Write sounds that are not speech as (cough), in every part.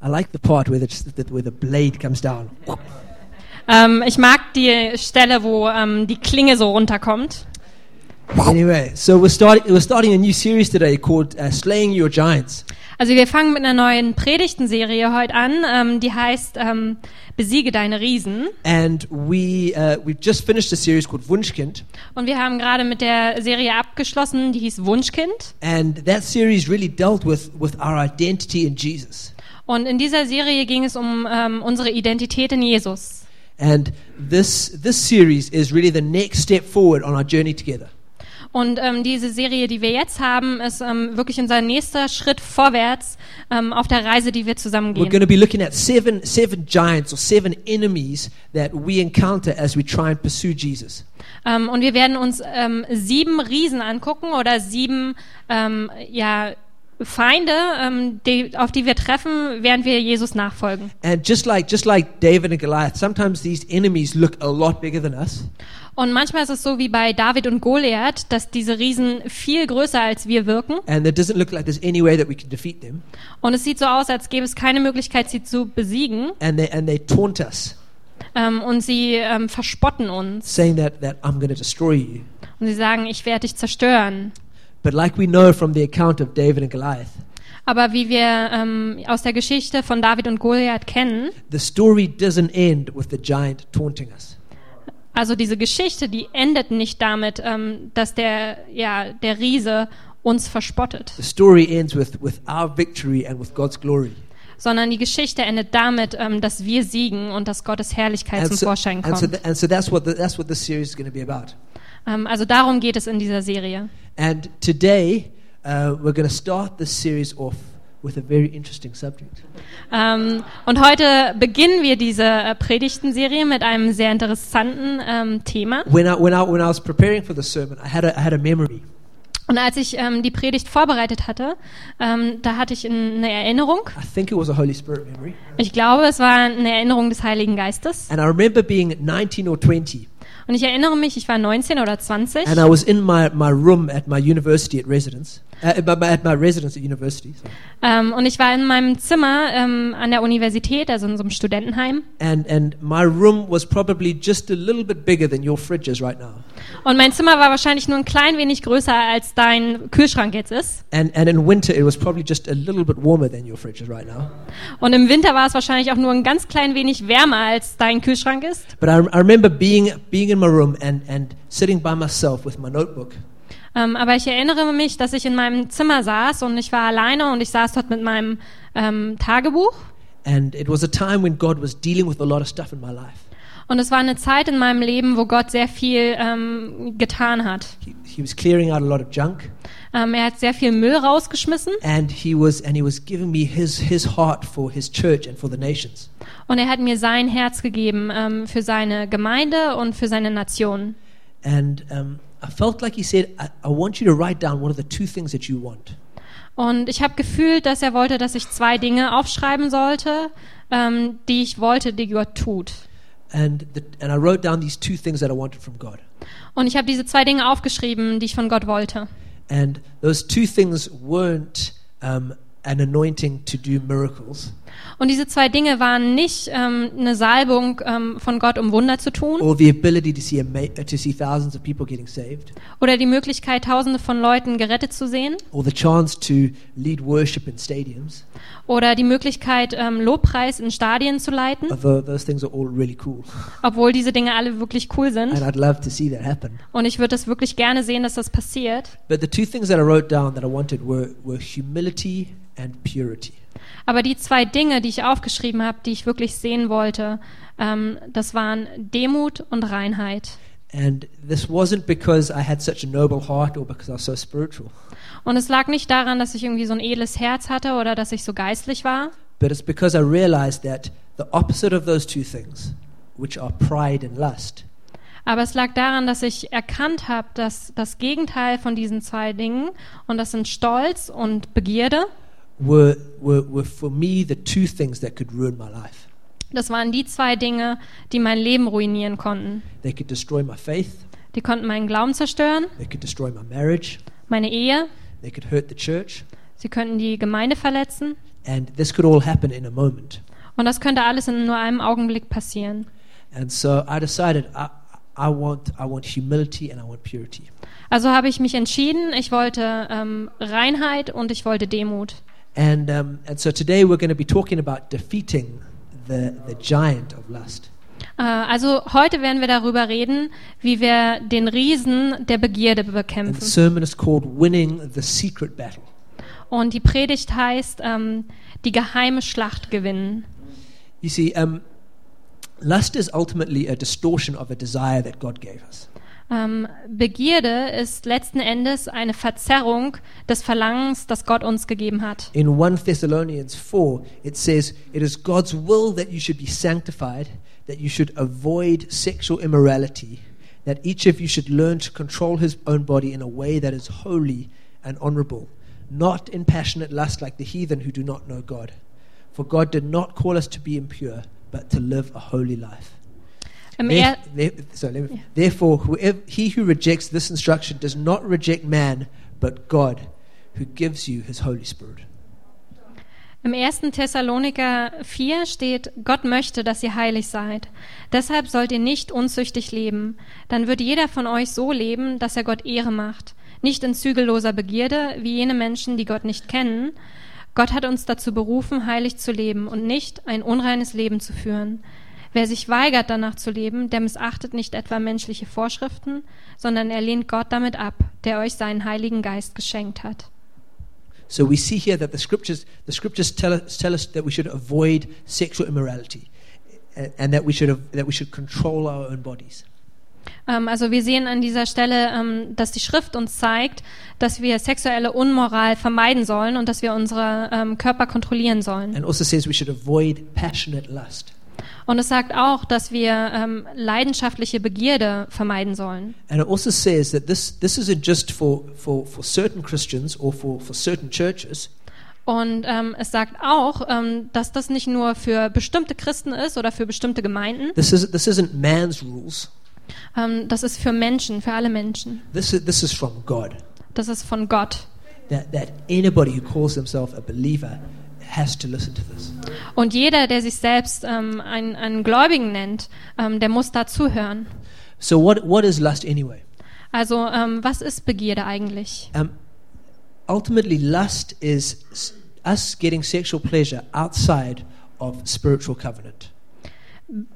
I like the part where the, where the blade comes down. Ähm, ich mag die Stelle, wo ähm, die Klinge so runterkommt. Anyway, so we're starting we're starting a new series today called uh, Slaying Your Giants. Also wir fangen mit einer neuen Predigtenserie heute an, ähm, die heißt ähm, Besiege deine Riesen. And we uh, we've just finished a series called Wunschkind. Und wir haben gerade mit der Serie abgeschlossen, die hieß Wunschkind. And that series really dealt with with our identity in Jesus. Und in dieser Serie ging es um ähm, unsere Identität in Jesus. And this this series is really the next step forward on our journey together. Und ähm, diese Serie, die wir jetzt haben, ist ähm, wirklich unser nächster Schritt vorwärts ähm, auf der Reise, die wir zusammen We're going gehen. to be looking at seven seven giants or seven enemies that we encounter as we try and pursue Jesus. Ähm, und wir werden uns ähm, sieben Riesen angucken oder sieben ähm, ja, Feinde, ähm, die, auf die wir treffen, während wir Jesus nachfolgen. And just like just like David and Goliath, sometimes these enemies look a lot bigger than us. Und manchmal ist es so wie bei David und Goliath, dass diese Riesen viel größer als wir wirken. Like. Und es sieht so aus, als gäbe es keine Möglichkeit, sie zu besiegen. And they and they taunt us, Ähm, und sie ähm, verspotten uns. saying that that I'm going to destroy you. Und sie sagen, ich werde dich zerstören. But like we know from the account of David and Goliath, Aber wie wir ähm, aus der Geschichte von David und Goliath kennen, the story doesn't end with the giant taunting us. Also diese Geschichte, die endet nicht damit, ähm, dass der, ja, der Riese uns verspottet, The story ends with with our victory and with God's glory. sondern die Geschichte endet damit, ähm, dass wir siegen und dass Gottes Herrlichkeit And zum so, Vorschein and so, kommt. and so that's what the, that's what this series is going to be about. Ähm, also darum geht es in dieser Serie. And today uh, we're going to start this series off with a very interesting subject. Ähm, und heute beginnen wir diese äh, Predigtenserie mit einem sehr interessanten ähm, Thema. When I when I when I was preparing for the sermon, I had a, I had a memory. Und als ich ähm, die Predigt vorbereitet hatte, da hatte ich in- eine Erinnerung. I think it was a Holy Spirit memory. Ich glaube, es war eine Erinnerung des Heiligen Geistes. And I remember being 19 or 20, Und ich erinnere mich, ich war 19 oder 20 and I was in my, my room at my university at residence, uh, at my- at my residence at university. sorry. ähm, und ich war in meinem Zimmer ähm, an der Universität, also in so einem Studentenheim. And and my room was probably just a little bit bigger than your fridge is right now. Und mein Zimmer war wahrscheinlich nur ein klein wenig größer, als dein Kühlschrank jetzt ist. And and in winter it was probably just a little bit warmer than your fridge is right now. Und im Winter war es wahrscheinlich auch nur ein ganz klein wenig wärmer, als dein Kühlschrank ist. But I, I remember being being in my room and and sitting by myself with my notebook. Ähm, aber ich erinnere mich, dass ich in meinem Zimmer saß und ich war alleine und ich saß dort mit meinem ähm, Tagebuch. And it was a time when God was dealing with a lot of stuff in my life. Und es war eine Zeit in meinem Leben, wo Gott sehr viel ähm, getan hat. He, he was clearing out a lot of junk, Ähm, er hat sehr viel Müll rausgeschmissen and he was and he was giving me his his heart for his church and for the nations. und er hat mir sein Herz gegeben ähm, für seine Gemeinde und für seine Nation. And um, I felt like he said, I, I want you to write down what are the two things that you want. Und ich habe gefühlt, dass er wollte, dass ich zwei Dinge aufschreiben sollte, ähm, die ich wollte, die Gott tut. And the, and I wrote down these two things that I wanted from God. Und ich habe diese zwei Dinge aufgeschrieben, die ich von Gott wollte. And those two things weren't um, an anointing to do miracles Und diese zwei Dinge waren nicht ähm, eine Salbung ähm, von Gott, um Wunder zu tun, or the ability to see ama- uh, to see thousands of people getting saved oder die Möglichkeit, Tausende von Leuten gerettet zu sehen, or the chance to lead worship in stadiums. oder die Möglichkeit, ähm, Lobpreis in Stadien zu leiten, Although those things are all really cool. obwohl diese Dinge alle wirklich cool And sind. I'd love to see that happen. Und ich würde es wirklich gerne sehen, dass das passiert. But the two things that I wrote down that I wanted were, were humility and purity. Aber die zwei Dinge, die ich aufgeschrieben habe, die ich wirklich sehen wollte, ähm, das waren Demut und Reinheit. And this wasn't because I had such a noble heart or because I was so spiritual, Und es lag nicht daran, dass ich irgendwie so ein edles Herz hatte oder dass ich so geistlich war, but it's because I realized that the opposite of those two things, which are pride and lust, aber es lag daran, dass ich erkannt habe, dass das Gegenteil von diesen zwei Dingen, und das sind Stolz und Begierde, were, were, were for me the two things that could ruin my life. das waren die zwei Dinge, die mein Leben ruinieren konnten. They could destroy my faith, Die konnten meinen Glauben zerstören, they could destroy my marriage, meine Ehe, they could hurt the church, Sie könnten die Gemeinde verletzen. And this could all happen in a moment. Und das könnte alles in nur einem Augenblick passieren. And so I decided I, I, want, I want humility and I want purity. Also habe ich mich entschieden, ich wollte ähm, Reinheit und ich wollte Demut. And, um, and so today we're going to be talking about defeating the, the giant of lust. Äh, also heute werden wir darüber reden, wie wir den Riesen der Begierde And the bekämpfen. sermon is called Winning the Secret Battle. Und die Predigt heißt, ähm, die geheime Schlacht gewinnen. You see, um, lust is ultimately a distortion of a desire that God gave us. Ähm, Begierde ist letzten Endes eine Verzerrung des Verlangens, das Gott uns gegeben hat. In 1 Thessalonians 4, it says, It is God's will that you should be sanctified, that you should avoid sexual immorality, that each of you should learn to control his own body in a way that is holy and honorable, not in passionate lust like the heathen who do not know God. For God did not call us to be impure, but to live a holy life. There- er Therefore, whoever, he who rejects this instruction does not reject man, but God, who gives you his Holy Spirit. Im 1. Thessaloniker 4 steht, Gott möchte, dass ihr heilig seid. Deshalb sollt ihr nicht unzüchtig leben. Dann wird jeder von euch so leben, dass er Gott Ehre macht. Nicht in zügelloser Begierde, wie jene Menschen, die Gott nicht kennen. Gott hat uns dazu berufen, heilig zu leben und nicht ein unreines Leben zu führen. Wer sich weigert, danach zu leben, der missachtet nicht etwa menschliche Vorschriften, sondern er lehnt Gott damit ab, der euch seinen Heiligen Geist geschenkt hat. So we see here that the scriptures, the scriptures tell us, tell us that we should avoid sexual immorality, and, and that we should have, that we should control our own bodies. Ähm, also wir sehen an dieser Stelle, ähm, dass die Schrift uns zeigt, dass wir sexuelle Unmoral vermeiden sollen und dass wir unsere ähm, Körper kontrollieren sollen. And also says we should avoid passionate lust. Und es sagt auch, dass wir ähm, leidenschaftliche Begierde vermeiden sollen. And it also says that this, this isn't just for, for, for certain Christians or for, for certain churches, Und ähm, es sagt auch, ähm, dass das nicht nur für bestimmte Christen ist oder für bestimmte Gemeinden. this, is, this isn't man's rules. Ähm, das ist für Menschen, für alle Menschen. This is, this is from God. Das ist von Gott. That, that anybody who calls himself a believer has to listen to this. Und jeder, der sich selbst ähm, einen, einen Gläubigen nennt, ähm, der muss da zuhören. So, what, what is lust anyway? Also, ähm, was ist Begierde eigentlich? Um, ultimately, lust is us getting sexual pleasure outside of spiritual covenant.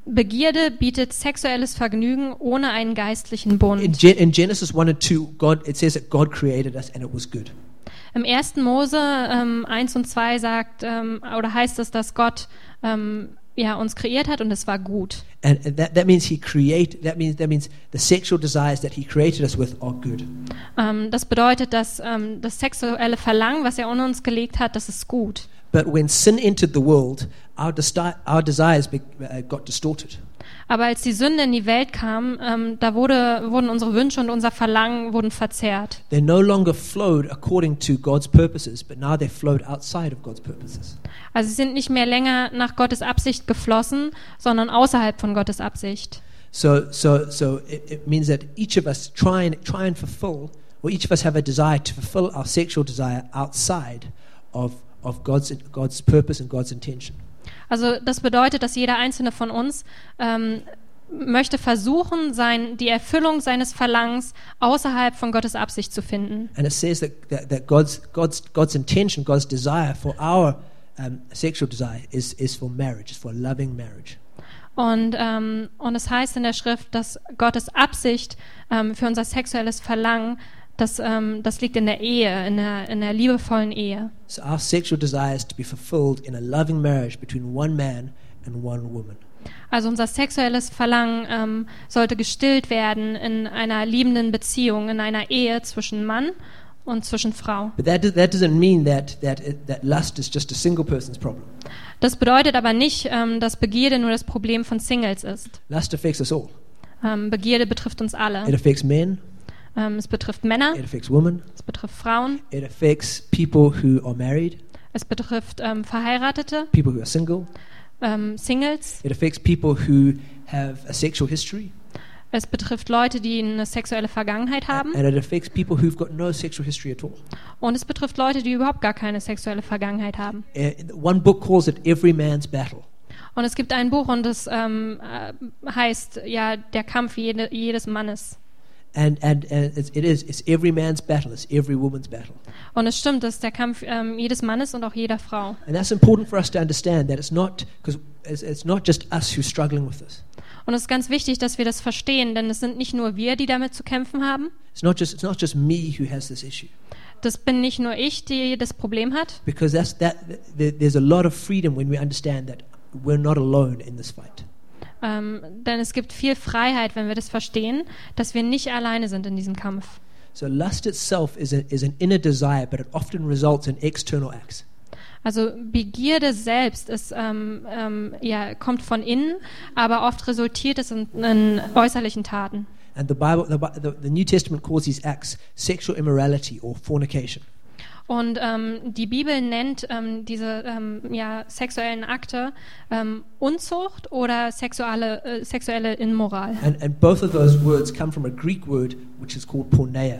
Begierde bietet sexuelles Vergnügen ohne einen geistlichen Bund. In, Gen- in Genesis 1 and 2, God, it says that God created us and it was good. Im 1. Mose ähm, 1 und 2 sagt ähm, oder heißt es, dass Gott ähm, ja, uns kreiert hat und es war gut. And and that, that means he create that means that means the sexual desires that he created us with are good. Das bedeutet, dass ähm, das sexuelle Verlangen, was er in uns gelegt hat, das ist gut. But when sin entered the world, our, desti- our desires uh, got distorted. Aber als die Sünde in die Welt kam, ähm, da wurde, wurden unsere Wünsche und unser Verlangen wurden verzerrt. They no longer flowed according to God's purposes, but now they flowed outside of God's purposes. Also sie sind nicht mehr länger nach Gottes Absicht geflossen, sondern außerhalb von Gottes Absicht. So, so, so it, it means that each of us try and try and fulfill, or each of us have a desire to fulfill our sexual desire outside of of God's God's purpose and God's intention. Also das bedeutet, dass jeder einzelne von uns ähm, möchte versuchen, sein, die Erfüllung seines Verlangens außerhalb von Gottes Absicht zu finden. And it says that, that, that God's, God's, God's intention, God's desire for our um, sexual desire is, is for marriage, is for loving marriage. Und, ähm, und es heißt in der Schrift, dass Gottes Absicht ähm, für unser sexuelles Verlangen, das, ähm, das liegt in der Ehe, in der, in der liebevollen Ehe. So our sexual desire is to be fulfilled in a loving marriage between one man and one woman. Also unser sexuelles Verlangen ähm, sollte gestillt werden in einer liebenden Beziehung, in einer Ehe zwischen Mann und zwischen Frau. But that, do- that doesn't mean that, that, it, that lust is just a single person's problem. Das bedeutet aber nicht, ähm, dass Begierde nur das Problem von Singles ist. Lust affects us all. Ähm, Begierde betrifft uns alle. It affects men, Ähm, es betrifft Männer, it affects women, es betrifft Frauen, it affects people who are married, es betrifft ähm, Verheiratete, people who are single, ähm, Singles, it affects people who have a sexual history, Es betrifft Leute, die eine sexuelle Vergangenheit haben. and it affects people who've got no sexual history at all. Und es betrifft Leute, die überhaupt gar keine sexuelle Vergangenheit haben. Uh, one book calls it Every Man's Battle. Und es gibt ein Buch und das ähm, äh, heißt ja der Kampf jede, jedes Mannes. And, and, and it is, it's every man's battle, it's every woman's battle. Und es stimmt, das ist der Kampf ähm, jedes Mannes und auch jeder Frau. And that's important for us to understand that it's not, because it's, it's not just us who's struggling with this. Und es ist ganz wichtig, dass wir das verstehen, denn es sind nicht nur wir, die damit zu kämpfen haben. It's not just, it's not just me who has this issue. Das bin nicht nur ich, die das Problem hat. Because that's, that, there, there's a lot of freedom when we understand that we're not alone in this fight. Ähm, denn es gibt viel Freiheit, wenn wir das verstehen, dass wir nicht alleine sind in diesem Kampf. So lust itself is, a, is an inner desire, but it often results in external acts. Also Begierde selbst ist, ähm, ähm, ja, kommt von innen, aber oft resultiert es in, in äußerlichen Taten. And the Bible, the, the New Testament calls these acts sexual immorality or fornication. Und ähm, die Bibel nennt ähm, diese ähm, ja, sexuellen Akte ähm, Unzucht oder sexuelle, äh, sexuelle Inmoral. And, and both of those words come from a Greek word which is called porneia.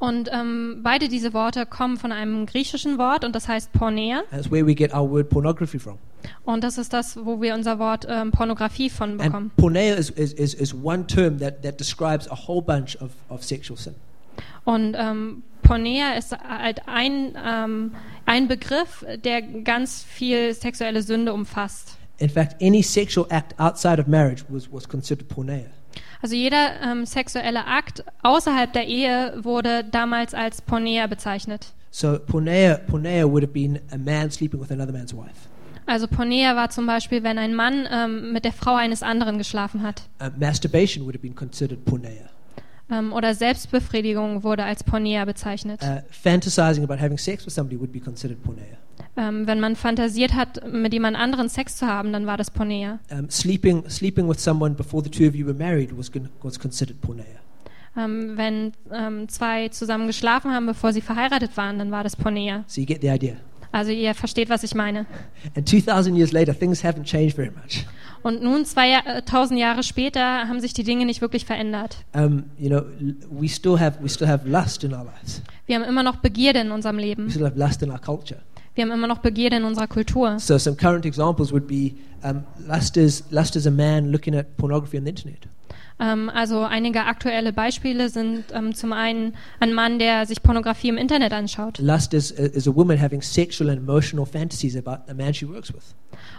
Und ähm, beide diese Worte kommen von einem griechischen Wort und das heißt Pornea. And it's where we get our word pornography from. Und das ist das, wo wir unser Wort ähm, Pornografie von bekommen. And porneia is, is, is, is one term that, that describes a whole bunch of, of sexual sin. Und ähm, Pornea ist halt ein, ähm, ein Begriff, der ganz viel sexuelle Sünde umfasst. In fact, any sexual act outside of marriage was, was considered porneia. Also jeder ähm, sexuelle Akt außerhalb der Ehe wurde damals als Pornea bezeichnet. So porneia, porneia would have been a man sleeping with another man's wife. Also Pornea war zum Beispiel, wenn ein Mann ähm, mit der Frau eines anderen geschlafen hat. Uh, masturbation would have been considered porneia. Ähm, oder Selbstbefriedigung wurde als Pornea bezeichnet. Uh, fantasizing about having sex with somebody would be considered porneia. Ähm, wenn man fantasiert hat, mit jemand anderen Sex zu haben, dann war das Pornea. Um, sleeping, sleeping with someone before the two of you were married was, was considered porneia. Ähm, wenn ähm, zwei zusammen geschlafen haben, bevor sie verheiratet waren, dann war das Pornea. So you get the idea. Also ihr versteht, was ich meine. And 2,000 years later, things haven't changed very much. Und nun, 2000 Jahre später, haben sich die Dinge nicht wirklich verändert. Um, you know, l- we still have we still have lust in our lives. Wir haben immer noch Begierde in unserem We Leben. still have lust in our culture. Wir haben immer noch Begierde in unserer Kultur. So some current examples would be um, lust is lust is a man looking at pornography on the internet. Ähm, also einige aktuelle Beispiele sind ähm, zum einen ein Mann, der sich Pornografie im Internet anschaut. Lust is is a woman having sexual and emotional fantasies about a man she works with.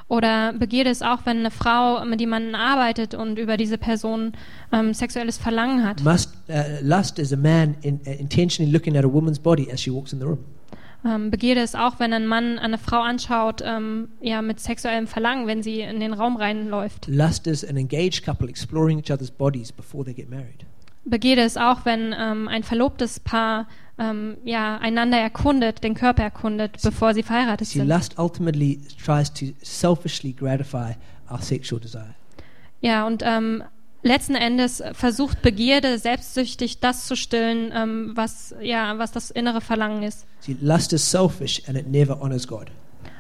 Oder Begierde ist auch, wenn eine Frau mit jemandem arbeitet und über diese Person ähm, sexuelles Verlangen hat. Must, uh, lust is a man in, uh, intentionally looking at a woman's body as she walks in the room. Ähm, Begierde ist auch, wenn ein Mann eine Frau anschaut, ähm, ja, mit sexuellem Verlangen, wenn sie in den Raum reinläuft. Lust is an engaged couple exploring each other's bodies before they get married. Begierde ist auch, wenn ähm, ein verlobtes Paar ähm, ja, einander erkundet, den Körper erkundet, bevor sie verheiratet See, sind. lust ultimately tries to selfishly gratify our sexual desire. Ja, und ähm, letzten Endes versucht Begierde selbstsüchtig das zu stillen, ähm, was, ja, was das innere Verlangen ist. See, lust is selfish and it never honors God.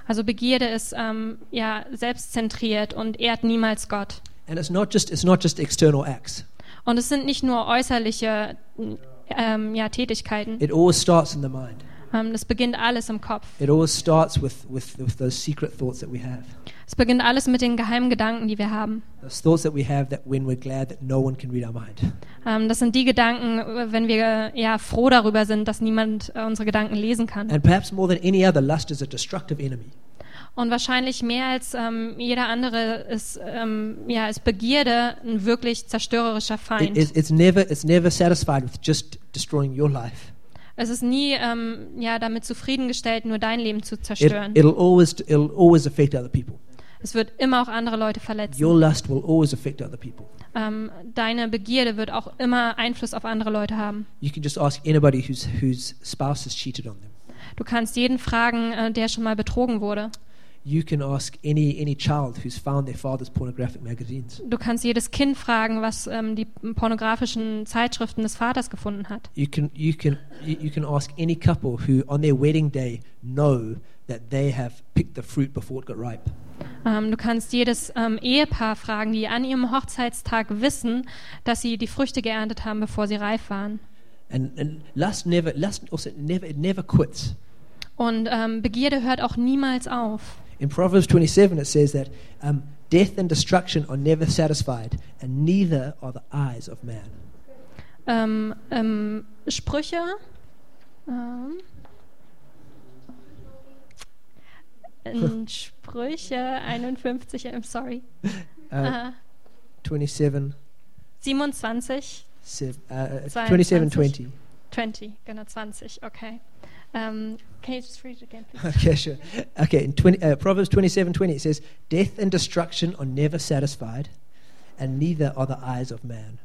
Also Begierde ist ähm, ja selbstzentriert und ehrt niemals Gott. And it's not just it's not just external acts. Und es sind nicht nur äußerliche ähm, ja, Tätigkeiten. It always starts in the mind. Ähm, das beginnt alles im Kopf. It always starts with, with, with those secret thoughts that we have. Es beginnt alles mit den geheimen Gedanken, die wir haben. Those thoughts that we have that when we're glad that no one can read our mind. Ähm, das sind die Gedanken, wenn wir ja froh darüber sind, dass niemand äh, unsere Gedanken lesen kann. And perhaps more than any other, lust is a destructive enemy. Und wahrscheinlich mehr als ähm, jeder andere ist, ähm, ja, ist Begierde ein wirklich zerstörerischer It, Feind. it's, it's never it's never satisfied with just destroying your life. Es ist nie ähm, ja, damit zufriedengestellt, nur dein Leben zu It, zerstören. it'll always it'll always affect other people. es wird immer auch andere Leute verletzen. Your lust will always affect other people. Ähm, deine Begierde wird auch immer Einfluss auf andere Leute haben. You can just ask anybody whose whose spouse has cheated on them. Du kannst jeden fragen, äh, der schon mal betrogen wurde. You can ask any any child who's found their father's pornographic magazines. Du kannst jedes Kind fragen, was ähm, die pornografischen Zeitschriften des Vaters gefunden hat. You can you can you can ask any couple who on their wedding day know that they have picked the fruit before it got ripe. Ähm, du kannst jedes ähm, Ehepaar fragen, die an ihrem Hochzeitstag wissen, dass sie die Früchte geerntet haben, bevor sie reif waren. And, and lust never, lust also never, it never quits. Und ähm, Begierde hört auch niemals auf. In Proverbs 27, it says that um, death and destruction are never satisfied, and neither are the eyes of man. Ähm, ähm, Sprüche. Ähm, (laughs) in Sprüche 51, I'm sorry. Uh, Äh, 27, 27, sev- uh, 27, 20. 20, genau 20, okay. Um, can you just read it again, please? (laughs) Okay, sure. Okay, in 20, uh, Proverbs 27, 20, it says, Death and destruction are never satisfied, and neither are the eyes of man.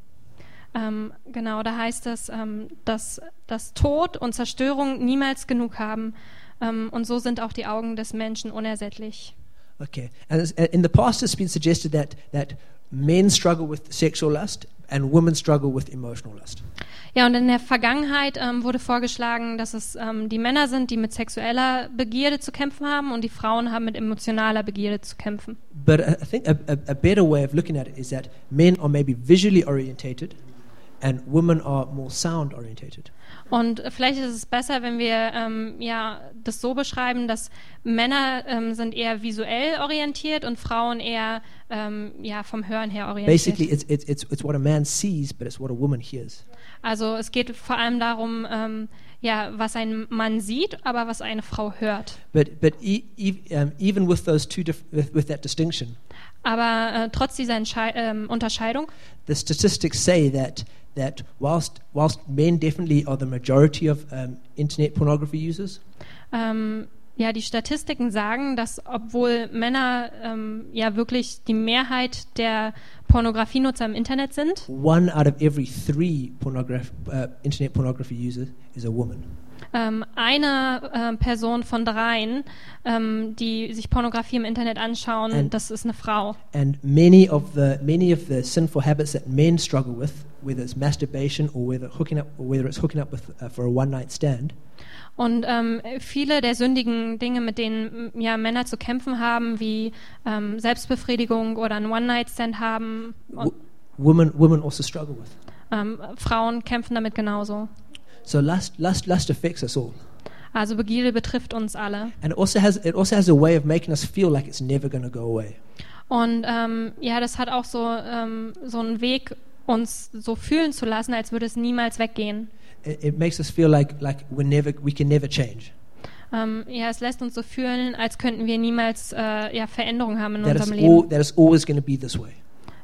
Ähm, genau, da heißt es, ähm, dass, dass Tod und Zerstörung niemals genug haben. Und so sind auch die Augen des Menschen unersättlich. Okay, and uh, in the past, it's been suggested that, that men struggle with sexual lust and women struggle with emotional lust. Ja, und in der Vergangenheit ähm, wurde vorgeschlagen, dass es ähm, die Männer sind, die mit sexueller Begierde zu kämpfen haben und die Frauen haben mit emotionaler Begierde zu kämpfen. But I think a, a, a better way of looking at it is that men are maybe visually orientated and women are more sound orientated. Und vielleicht ist es besser, wenn wir ähm, ja, das so beschreiben, dass Männer ähm, sind eher visuell orientiert und Frauen eher ähm, ja, vom Hören her orientiert. Basically, it's, it's, it's, it's what a man sees, but it's what a woman hears. Also es geht vor allem darum, ähm, ja, was ein Mann sieht, aber was eine Frau hört. But, but e- e- um, even with those two, with, with that distinction, Aber äh, trotz dieser Entschei ähm, Unterscheidung the statistics say that, that whilst, whilst men definitely are the majority of um, internet pornography users, Ähm, ja, die Statistiken sagen, dass obwohl Männer ähm, ja wirklich die Mehrheit der Pornografienutzer im Internet sind, one out of every three pornograph- uh, internet pornography users is a woman. Ähm, eine äh, Person von dreien, ähm, die sich Pornografie im Internet anschauen, And- das ist eine Frau. And many of the many of the sinful habits that men struggle with, whether it's masturbation or whether hooking up or whether it's hooking up with uh, for a one night stand, Und ähm, viele der sündigen Dinge, mit denen ja, Männer zu kämpfen haben, wie ähm, Selbstbefriedigung oder ein One-Night-Stand haben, women women also struggle with. ähm, Frauen kämpfen damit genauso. So lust lust lust affects us all, Also Begierde betrifft uns alle. and it also has it also has a way of making us feel like it's never going to go away. Und ähm, ja, das hat auch so, ähm, so einen Weg, uns so fühlen zu lassen, als würde es niemals weggehen. It, it makes us feel like like we never we can never change. Ähm, ja, es lässt uns so fühlen, als könnten wir niemals äh, ja, Veränderung haben in That unserem all Leben. that it's always going to be this way.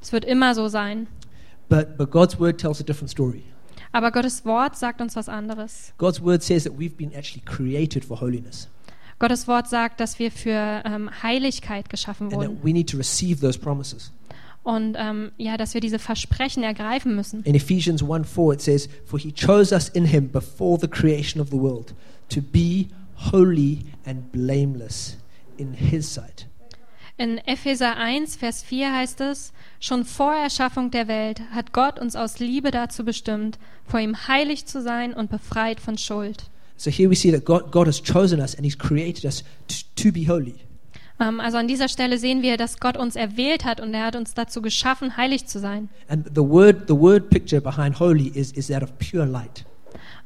Es wird immer so sein. But but God's word tells a different story. Aber Gottes Wort sagt uns was anderes. God's word says that we've been actually created for holiness, Gottes Wort sagt, dass wir für ähm, Heiligkeit geschaffen and wurden that we need to receive those promises. und ähm, ja, dass wir diese Versprechen ergreifen müssen. In Ephesians 1 4, it says, For he chose us in him before the creation of the world to be holy and blameless in his sight. In Epheser 1, Vers 4 heißt es, schon vor Erschaffung der Welt hat Gott uns aus Liebe dazu bestimmt, vor ihm heilig zu sein und befreit von Schuld. So here we see that God, God has chosen us and he's created us to, to be holy. Ähm, also an dieser Stelle sehen wir, dass Gott uns erwählt hat und er hat uns dazu geschaffen, heilig zu sein. And the word, the word picture behind holy is, is that of pure light.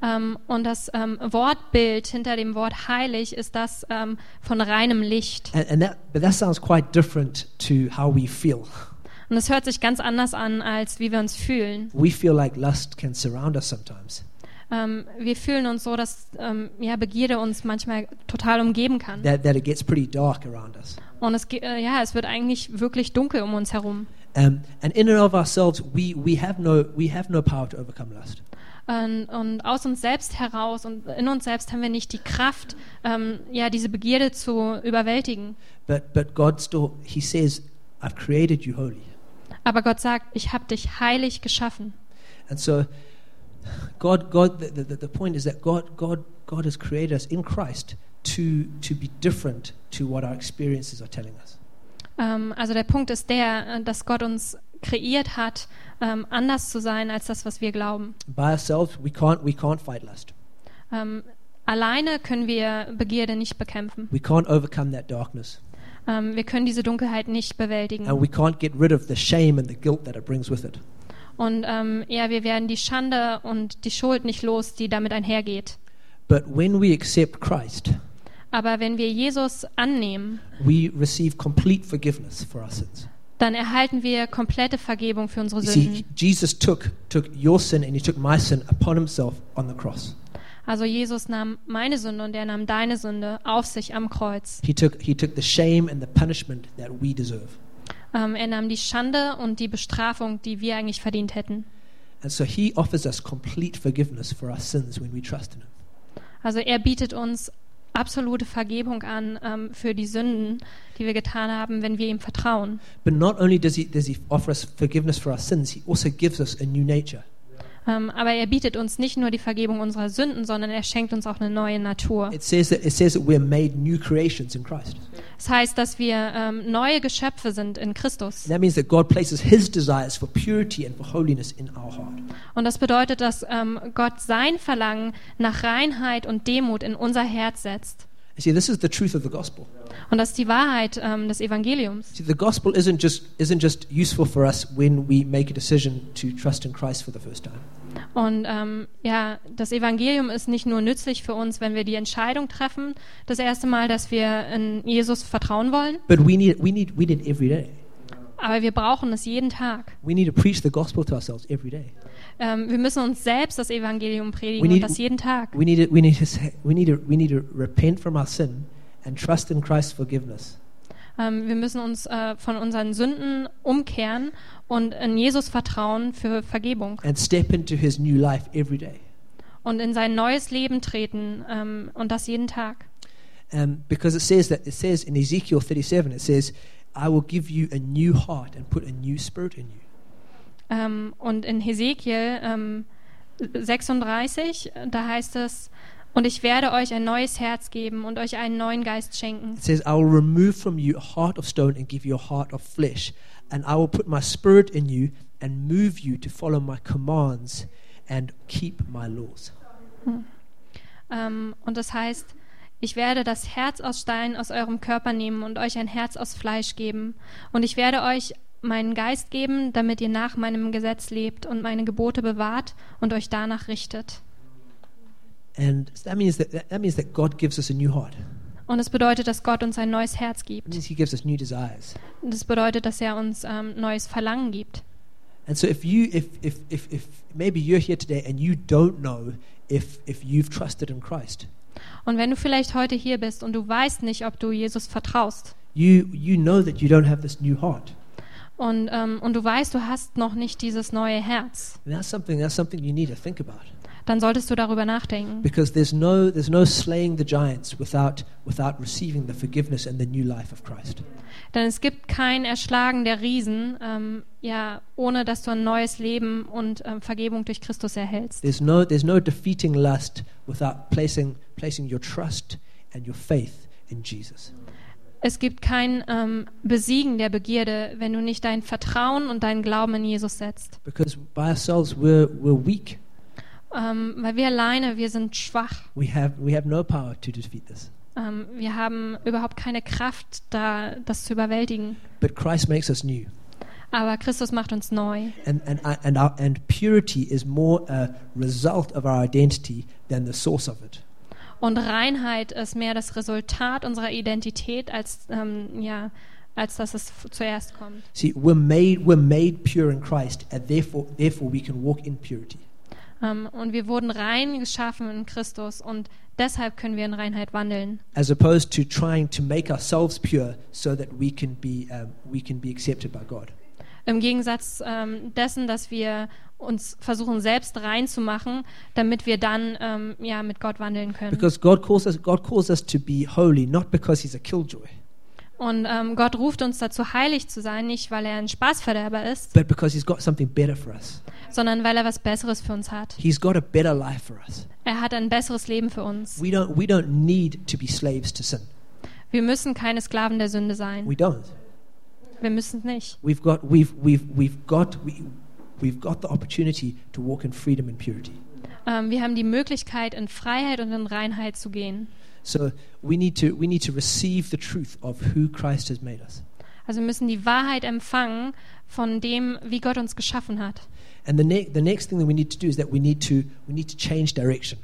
Ähm, und das ähm, Wortbild hinter dem Wort heilig ist das ähm, von reinem Licht. And, and that, but that sounds quite different to how we feel. (laughs) Und es hört sich ganz anders an, als wie wir uns fühlen. We feel like lust can surround us sometimes. Ähm, wir fühlen uns so, dass ähm, ja, Begierde uns manchmal total umgeben kann. That, that it gets pretty dark around us. Und es, äh, ja, es wird eigentlich wirklich dunkel um uns herum. Um, and in and of ourselves, we, we, have no, we have no power to overcome lust. Und, und aus uns selbst heraus und in uns selbst haben wir nicht die Kraft, ähm, ja, diese Begierde zu überwältigen. But, but God still, He says, I've created you holy. Aber Gott sagt, ich habe dich heilig geschaffen. And so, God, God, the, the, the point is that God, God, God has created us in Christ to, to be different to what our experiences are telling us. Ähm, also der Punkt ist der, dass Gott uns kreiert hat, ähm, anders zu sein als das, was wir glauben. By ourselves, we can't, we can't fight lust. Ähm, alleine können wir Begierde nicht bekämpfen. We can't overcome that darkness. Ähm, wir können diese Dunkelheit nicht bewältigen. And we can't get rid of the shame and the guilt that it brings with it. Und ähm, ja, wir werden die Schande und die Schuld nicht los, die damit einhergeht. But when we accept Christ, Aber wenn wir Jesus annehmen, we receive complete forgiveness for our sins. dann erhalten wir komplette Vergebung für unsere You see, Sünden. Jesus took, took your sin and he took my sin upon himself on the cross. Also Jesus nahm meine Sünde und er nahm deine Sünde auf sich am Kreuz. He took, he took the shame and the punishment that we deserve. Ähm, er nahm die Schande und die Bestrafung, die wir eigentlich verdient hätten. And so he offers us complete forgiveness for our sins when we trust in him. Also er bietet uns absolute Vergebung an ähm, für die Sünden, die wir getan haben, wenn wir ihm vertrauen. But not only does he, does he offer us forgiveness for our sins, he also gives us a new nature. Ähm, aber er bietet uns nicht nur die Vergebung unserer Sünden, sondern er schenkt uns auch eine neue Natur. It says that, it says that we're made new creations in Christ. Das heißt, dass wir ähm, neue Geschöpfe sind in Christus. And that means that God places his desires for purity and for holiness in our heart. Und das bedeutet, dass ähm, Gott sein Verlangen nach Reinheit und Demut in unser Herz setzt. You see, this is the truth of the gospel. Und das ist die Wahrheit ähm, des Evangeliums. See, the gospel isn't just, isn't just useful for us when we make a decision to trust in Christ for the first time. Und ähm, ja, das Evangelium ist nicht nur nützlich für uns, wenn wir die Entscheidung treffen, das erste Mal, dass wir in Jesus vertrauen wollen, But we need, we need, we need it every day. aber wir brauchen es jeden Tag. We need to preach the gospel to ourselves every day. Ähm, wir müssen uns selbst das Evangelium predigen We need- und das jeden Tag. We need to, we need to, we need to, we need to repent from our sin and trust in Christ's forgiveness. Ähm, wir müssen uns äh, von unseren Sünden umkehren und in Jesus vertrauen für Vergebung and step into his new life every day. und in sein neues Leben treten ähm, und das jeden Tag. Um, because it says that it says in Ezekiel 37, it says, I will give you a new heart and put a new spirit in you. Ähm, und in Hesekiel ähm, 36, äh, da heißt es, und ich werde euch ein neues Herz geben und euch einen neuen Geist schenken. It says, I will remove from you a heart of stone and give you a heart of flesh, and I will put my spirit in you and move you to follow my commands and keep my laws. Ähm, und das heißt, ich werde das Herz aus Stein aus eurem Körper nehmen und euch ein Herz aus Fleisch geben. Und ich werde euch meinen Geist geben, damit ihr nach meinem Gesetz lebt und meine Gebote bewahrt und euch danach richtet. And that means that, that means that God gives us a new heart. Und es bedeutet, dass Gott uns ein neues Herz It gibt. means He gives us new desires. Und das bedeutet, dass er uns ähm, neues Verlangen gibt. And so if you if if if, if maybe you're here today and you don't know if if you've trusted in Christ, Und wenn du vielleicht heute hier bist und du weißt nicht, ob du Jesus vertraust you you know that you don't have this new heart. und, ähm, und du weißt, du hast noch nicht dieses neue Herz, And that's something that's something you need to think about. Dann solltest du darüber nachdenken. Because there's no there's no slaying the giants without without receiving the forgiveness and the new life of Christ. Denn es gibt kein Erschlagen der Riesen, ähm, ja, ohne dass du ein neues Leben und ähm, Vergebung durch Christus erhältst. There's no there's no defeating lust without placing placing your trust and your faith in Jesus. Es gibt kein ähm, Besiegen der Begierde, wenn du nicht dein Vertrauen und deinen Glauben in Jesus setzt. Because by ourselves we're we're weak. Ähm, weil wir alleine, wir sind schwach. We have we have no power to defeat this. Ähm, wir haben überhaupt keine Kraft, da das zu überwältigen. But Christ makes us new. Aber Christus macht uns neu. And, and, and, our, and purity is more a result of our identity than the source of it. Und Reinheit ist mehr das Resultat unserer Identität, als, ähm, ja, als dass es zuerst kommt. See, we're made, we're made pure in Christ, and therefore, therefore we can walk in purity. Ähm, und wir wurden rein geschaffen in Christus und deshalb können wir in Reinheit wandeln. As opposed to trying to make ourselves pure so that we can be, um, we can be accepted by God. Im Gegensatz ähm, dessen, dass wir uns versuchen, selbst reinzumachen, damit wir dann ähm, ja, mit Gott wandeln können. Because God calls us, God calls us to be holy, not because He's a killjoy, Und ähm, Gott ruft uns dazu, heilig zu sein, nicht weil er ein Spaßverderber ist, but because He's got something better for us. sondern weil er was Besseres für uns hat. He's got a better life for us. Er hat ein besseres Leben für uns. We don't, we don't need to be slaves to sin. Wir müssen keine Sklaven der Sünde sein. We don't. Wir müssen es nicht. We've got, we've, we've, we've got, we, we've got the opportunity to walk in freedom and purity. Ähm, wir haben die Möglichkeit, in Freiheit und in Reinheit zu gehen. So we need to we need to receive the truth of who Christ has made us. Also müssen die Wahrheit empfangen von dem, wie Gott uns geschaffen hat. And the, ne- the next thing that we need to do is that we need to we need to change direction.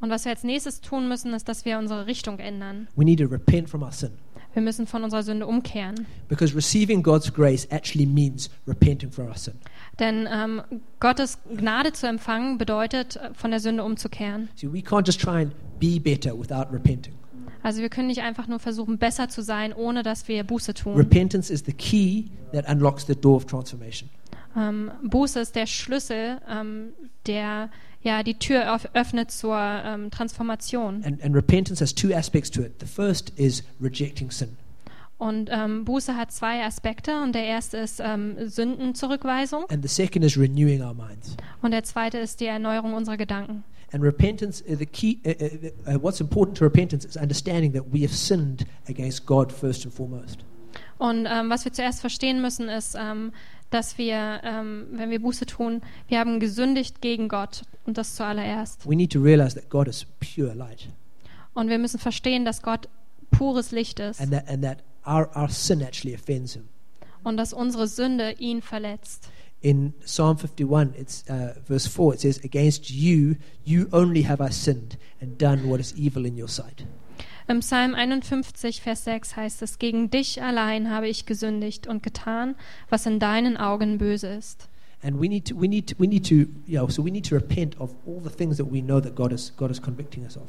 Und was wir als nächstes tun müssen, ist, dass wir unsere Richtung ändern. We need to repent from our sin Wir müssen von unserer Sünde umkehren. because receiving God's grace actually means repenting for our sin. Denn ähm, Gottes Gnade zu empfangen bedeutet, äh, von der Sünde umzukehren. See, we can't just try and be better without repenting. Also wir können nicht einfach nur versuchen, besser zu sein, ohne dass wir Buße tun. Repentance is the key that unlocks the door of transformation. Ähm, Buße ist der Schlüssel, ähm, der ja die Tür öffnet zur ähm, Transformation. And, and repentance has two aspects to it. The first is rejecting sin. Und ähm, Buße hat zwei Aspekte. Und der erste ist ähm, Sündenzurückweisung And the second is renewing our minds. und der zweite ist die Erneuerung unserer Gedanken. And repentance, uh, the key, uh, uh, uh, what's important to repentance is understanding that we have sinned against God first and foremost. Und ähm, was wir zuerst verstehen müssen, ist, ähm, dass wir, ähm, wenn wir Buße tun, wir haben gesündigt gegen Gott und das zuallererst. We need to realize that God is pure light Und wir müssen verstehen, dass Gott pures Licht ist and that, and that our, our sin actually offends Him. und dass unsere Sünde ihn verletzt. In Psalm 51, it's uh, verse 4, it says, Against you, you only have I sinned and done what is evil in your sight. Im Psalm 51, Vers 6 heißt es, gegen dich allein habe ich gesündigt und getan, was in deinen Augen böse ist. And we need to, we need to, we need to, you know, so we need to repent of all the things that we know that God is, God is convicting us of.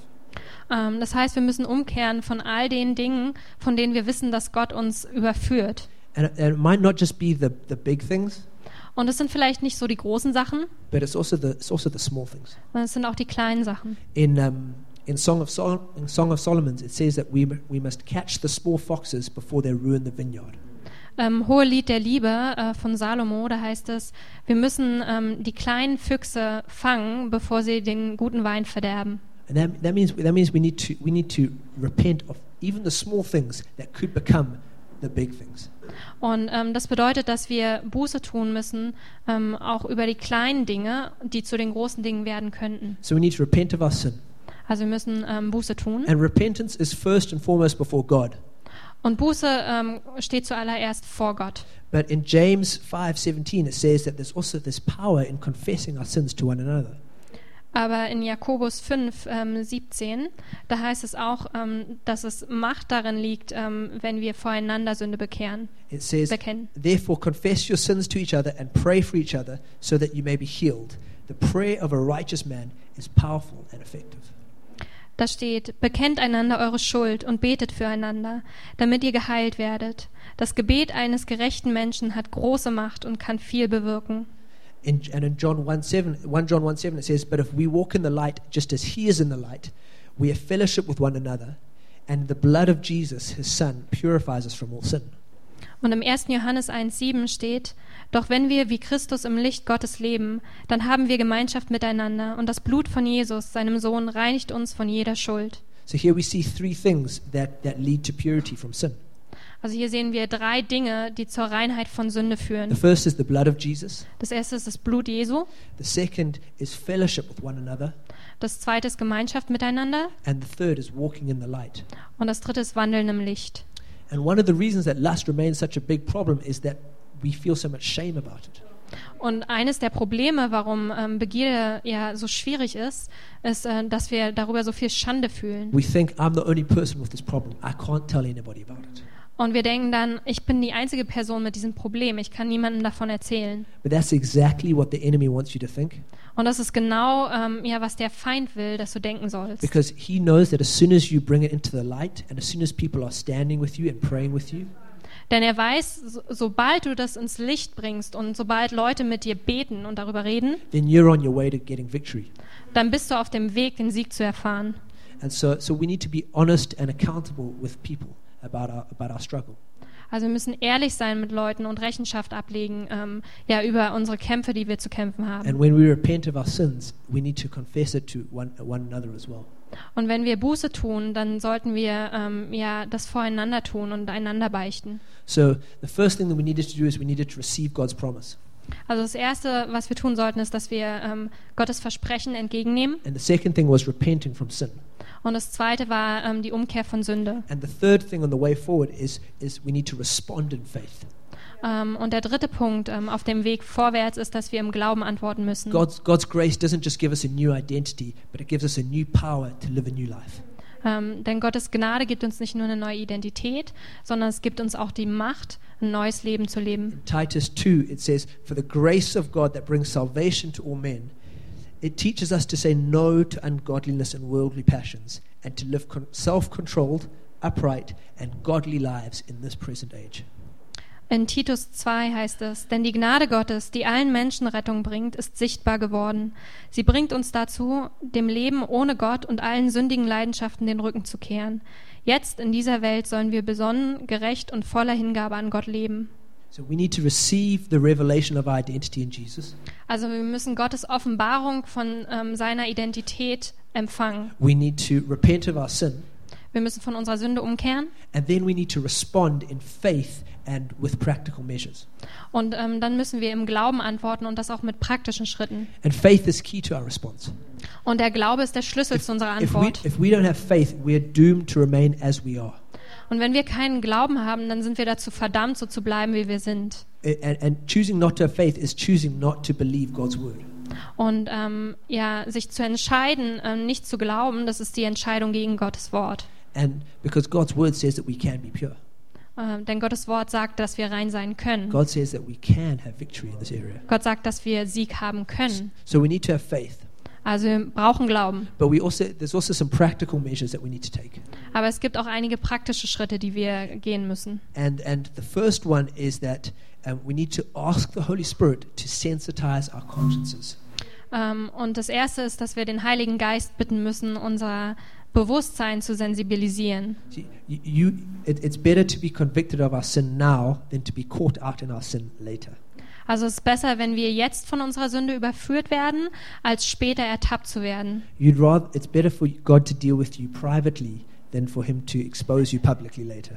Ähm, das heißt, wir müssen umkehren von all den Dingen, von denen wir wissen, dass Gott uns überführt. And and it might not just be the, the big things, Und es sind vielleicht nicht so die großen Sachen, but it's also the, it's also the small things. sondern es sind auch die kleinen Sachen. In, um, in, Song of Sol- in Song of Solomon, it says that we, we must catch the small foxes before they ruin the vineyard. Ähm, Hohe Lied der Liebe äh, von Salomo, da heißt es, wir müssen ähm, die kleinen Füchse fangen, bevor sie den guten Wein verderben. And that, that, means, that means we need, to, we need to repent of even the small things that could become the big things. Und ähm, das bedeutet, dass wir Buße tun müssen, ähm, auch über die kleinen Dinge, die zu den großen Dingen werden könnten. So we need to repent of our sin. Also wir müssen ähm, Buße tun. And repentance is first and foremost before God. Und Buße ähm, steht zuallererst vor Gott. But in James 5:17 it says that there's also this power in confessing our sins to one another. Aber in Jakobus 5, ähm, 17, da heißt es auch, ähm, dass es Macht darin liegt, ähm, wenn wir voreinander Sünde bekehren, It says, bekennen. "Therefore confess your sins to each other and pray for each other so that you may be healed. The prayer of a righteous man is powerful and effective." Da steht, bekennt einander eure Schuld und betet füreinander, damit ihr geheilt werdet. Das Gebet eines gerechten Menschen hat große Macht und kann viel bewirken. In, and in John 1 7, 1 John 1 7, it says, But if we walk in the light just as he is in the light, we have fellowship with one another, and the blood of Jesus, his son, purifies us from all sin. Und im 1. Johannes 1,7 steht: Doch wenn wir wie Christus im Licht Gottes leben, dann haben wir Gemeinschaft miteinander und das Blut von Jesus, seinem Sohn, reinigt uns von jeder Schuld. So here we see three things that, that lead to purity from sin. Also hier sehen wir drei Dinge, die zur Reinheit von Sünde The führen. first is the blood of Jesus, Das erste ist das Blut Jesu, the second is fellowship with one another, das zweite ist Gemeinschaft miteinander and the third is walking in the light. und das dritte ist Wandeln im Licht. And one of the reasons that lust remains such a big problem is that we feel so much shame about it. Und eines der Probleme, warum ähm, Begierde ja so schwierig ist, ist, äh, dass wir darüber so viel Schande fühlen. We think I'm the only person with this problem. I can't tell anybody about it. Und wir denken dann, ich bin die einzige Person mit diesem Problem, ich kann niemandem davon erzählen. But that's exactly what the enemy wants you to think Und das ist genau, ähm, ja, was der Feind will, dass du denken sollst. because he knows that as soon as you bring it into the light and as soon as people are standing with you and praying with you, Denn er weiß, so, sobald du das ins Licht bringst und sobald Leute mit dir beten und darüber reden, then you're on your way to getting victory. dann bist du auf dem Weg, den Sieg zu erfahren. And so, so we need to be honest and accountable with people about our, about our struggle. Also wir müssen ehrlich sein mit Leuten und Rechenschaft ablegen, ähm, ja, über unsere Kämpfe, die wir zu kämpfen haben. And when we repent of our sins, we need to confess it to one, one another as well. Und wenn wir Buße tun, dann sollten wir ähm, ja das voreinander tun und einander beichten. So the first thing that we needed to do is we needed to receive God's promise. Also das Erste, was wir tun sollten, ist, dass wir ähm, Gottes Versprechen entgegennehmen. And the second thing was repenting from sin. Und das Zweite war ähm, die Umkehr von Sünde. And the third thing on the way forward is, is we need to respond in faith. Ähm, und der dritte Punkt ähm, auf dem Weg vorwärts ist, dass wir im Glauben antworten müssen. God's, God's grace doesn't just give us a new identity, but it gives us a new power to live a new life. Ähm, denn Gottes Gnade gibt uns nicht nur eine neue Identität, sondern es gibt uns auch die Macht, ein neues Leben zu leben. In Titus 2, it says, For the grace of God that brings salvation to all men, it teaches us to say no to ungodliness and worldly passions, and to live self controlled, upright, and godly lives in this present age. In Titus 2 heißt es, denn die Gnade Gottes, die allen Menschen Rettung bringt, ist sichtbar geworden. Sie bringt uns dazu, dem Leben ohne Gott und allen sündigen Leidenschaften den Rücken zu kehren. Jetzt in dieser Welt sollen wir besonnen, gerecht und voller Hingabe an Gott leben. So we need to receive the revelation of our identity in Jesus. Also wir müssen Gottes Offenbarung von ähm, seiner Identität empfangen. We need to repent of our sin, Wir müssen von unserer Sünde umkehren and then we need to respond in faith and with practical measures. und ähm, dann müssen wir im Glauben antworten und das auch mit praktischen Schritten. And faith is key to our response. Und der Glaube ist der Schlüssel zu unserer If we, Antwort. if we don't have faith, we're doomed to remain as we are. Und wenn wir keinen Glauben haben, dann sind wir dazu verdammt, so zu bleiben, wie wir sind. And, and choosing not to have faith is choosing not to believe God's word. Und ähm, ja, sich zu entscheiden, ähm, nicht zu glauben, das ist die Entscheidung gegen Gottes Wort. And because God's word says that we can be pure, Ähm, denn Gottes Wort sagt, dass wir rein sein können. God says that we can have victory in this area. Gott sagt, dass wir Sieg haben können. So we need to have faith. Also wir brauchen Glauben. But we also there's also some practical measures that we need to take. Aber es gibt auch einige praktische Schritte, die wir gehen müssen. And and the first one is that um, we need to ask the Holy Spirit to sensitize our consciences. Ähm, und das Erste ist, dass wir den Heiligen Geist bitten müssen, unser Bewusstsein zu sensibilisieren. See, you, you it, it's better to be convicted of our sin now than to be caught out in our sin later. Also es ist besser, wenn wir jetzt von unserer Sünde überführt werden, als später ertappt zu werden. Rather it's better for God to deal with you privately than for Him to expose you publicly later.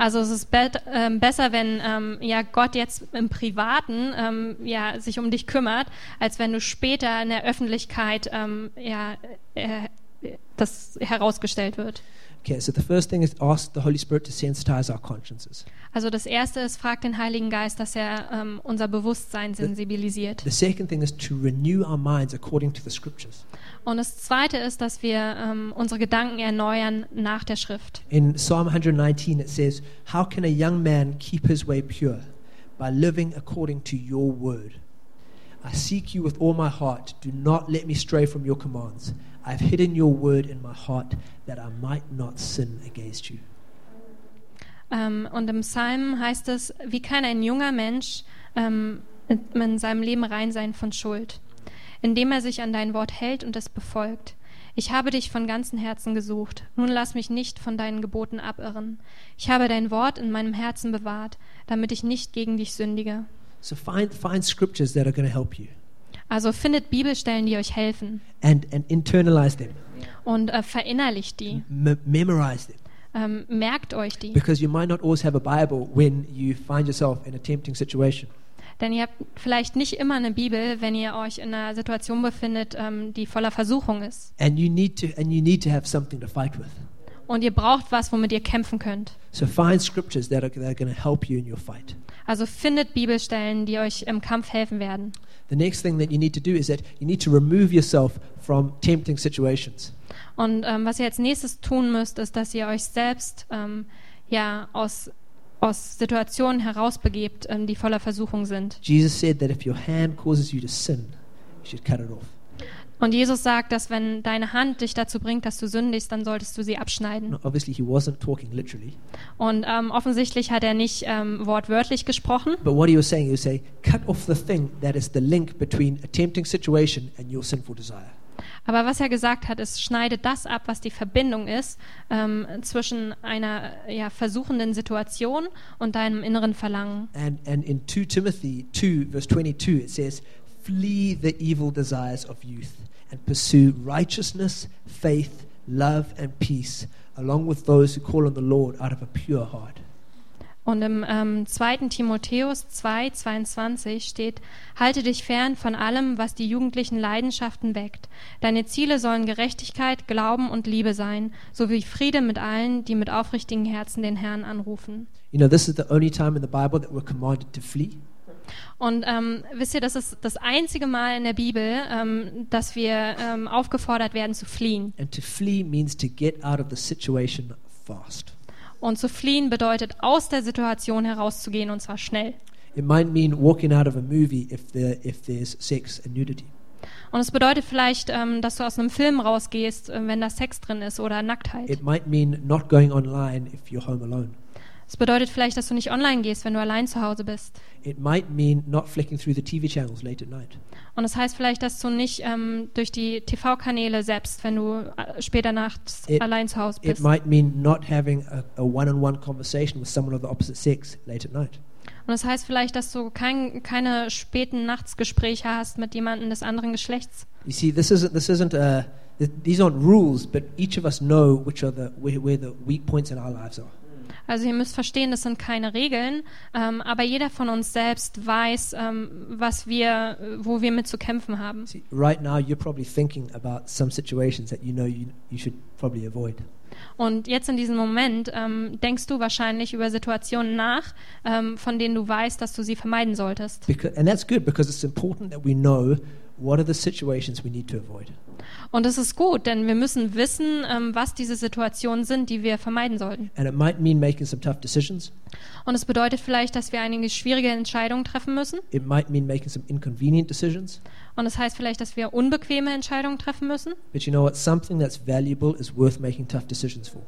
Also es ist bet- ähm, besser, wenn ähm, ja Gott jetzt im Privaten ähm, ja sich um dich kümmert, als wenn du später in der Öffentlichkeit ähm, ja äh, äh, das herausgestellt wird. Okay, so the first thing is ask the Holy Spirit to sensitize our consciences. Also das erste ist, frag den Heiligen Geist, dass er ähm, unser Bewusstsein sensibilisiert. The second thing is to renew our minds according to the scriptures. Und das zweite ist, dass wir ähm, unsere Gedanken erneuern nach der Schrift. In Psalm 119, it says, How can a young man keep his way pure? By living according to your word. I seek you with all my heart. Do not let me stray from your commands. I've hidden your word in my heart that I might not sin against you. Ähm, und im Psalm heißt es, wie kann ein junger Mensch ähm, in, in seinem Leben rein sein von Schuld, indem er sich an dein Wort hält und es befolgt. Ich habe dich von ganzem Herzen gesucht. Nun lass mich nicht von deinen Geboten abirren. Ich habe dein Wort in meinem Herzen bewahrt, damit ich nicht gegen dich sündige. So find, find scriptures that are going to help you Also findet Bibelstellen, die euch helfen and, and internalize them, und äh, verinnerlicht die. M- memorize them. Ähm, merkt euch die. Because you might not always have a Bible when you find yourself in a tempting situation. Denn ihr habt vielleicht nicht immer eine Bibel, wenn ihr euch in einer Situation befindet, ähm, die voller Versuchung ist. And you need to and you need to have something to fight with. Und ihr braucht was, womit ihr kämpfen könnt. So find scriptures that are, that are going to help you in your fight. Also findet Bibelstellen, die euch im Kampf helfen werden. The next thing that you need to do is that you need to remove yourself from tempting situations. Und ähm, was ihr als nächstes tun müsst, ist, dass ihr euch selbst ähm, ja aus aus Situationen herausbegebt, ähm, die voller Versuchung sind. Jesus said that if your hand causes you to sin, you should cut it off. Und Jesus sagt, dass wenn deine Hand dich dazu bringt, dass du sündigst, dann solltest du sie abschneiden. Now, obviously, he wasn't talking literally, Und ähm, offensichtlich hat er nicht ähm, wortwörtlich gesprochen, saying, he aber was er gesagt hat, ist, schneide das ab, was die Verbindung ist ähm, zwischen einer ja, versuchenden Situation und deinem inneren Verlangen. And, and in 2 Timothy 2, verse 22, it says, Flee the evil desires of youth and pursue righteousness, faith, love, and peace, along with those who call on the Lord out of a pure heart. Und im ähm, 2. Timotheus 2, 22 steht, halte dich fern von allem, was die jugendlichen Leidenschaften weckt. Deine Ziele sollen Gerechtigkeit, Glauben und Liebe sein, sowie Friede mit allen, die mit aufrichtigen Herzen den Herrn anrufen. You know, this is the only time in the Bible that we're commanded to flee. Und ähm, wisst ihr, das ist das einzige Mal in der Bibel, ähm, dass wir ähm, aufgefordert werden zu fliehen. And to flee means to get out of the situation fast. Und zu fliehen bedeutet, aus der Situation herauszugehen und zwar schnell. It might mean walking out of a movie if, there, if there's sex and nudity. Und es bedeutet vielleicht, ähm, dass du aus einem Film rausgehst, äh, wenn da Sex drin ist oder Nacktheit. It might mean not going online if you're home alone. Es bedeutet vielleicht, dass du nicht online gehst, wenn du allein zu Hause bist. It might mean not flicking through the TV channels late at night. Und es das heißt vielleicht, dass du nicht ähm, durch die TV-Kanäle selbst, wenn du äh, später nachts It- allein zu Hause It bist. might mean not having a, a one-on-one conversation with someone of the opposite sex late at night. Und es das heißt vielleicht, dass du kein, keine späten Nachtsgespräche hast mit jemandem des anderen Geschlechts. You see, this isn't this isn't uh, th- these aren't rules, but each of us know which are the where, where the weak points in our lives are. Also ihr müsst verstehen, das sind keine Regeln, ähm, aber jeder von uns selbst weiß, ähm, was wir, wo wir mit zu kämpfen haben. See, right now you're probably thinking about some situations that you know you you should probably avoid. Und jetzt in diesem Moment ähm, denkst du wahrscheinlich über Situationen nach, ähm, von denen du weißt, dass du sie vermeiden solltest. Because, and that's good because it's important that we know what are the situations we need to avoid. Und das ist gut, denn wir müssen wissen, ähm, was diese Situationen sind, die wir vermeiden sollten. And it might mean making some tough decisions. Und es bedeutet vielleicht, dass wir einige schwierige Entscheidungen treffen müssen. It might mean making some inconvenient decisions. Und es das heißt vielleicht, dass wir unbequeme Entscheidungen treffen müssen. But you know what? Something that's valuable is worth making tough decisions for.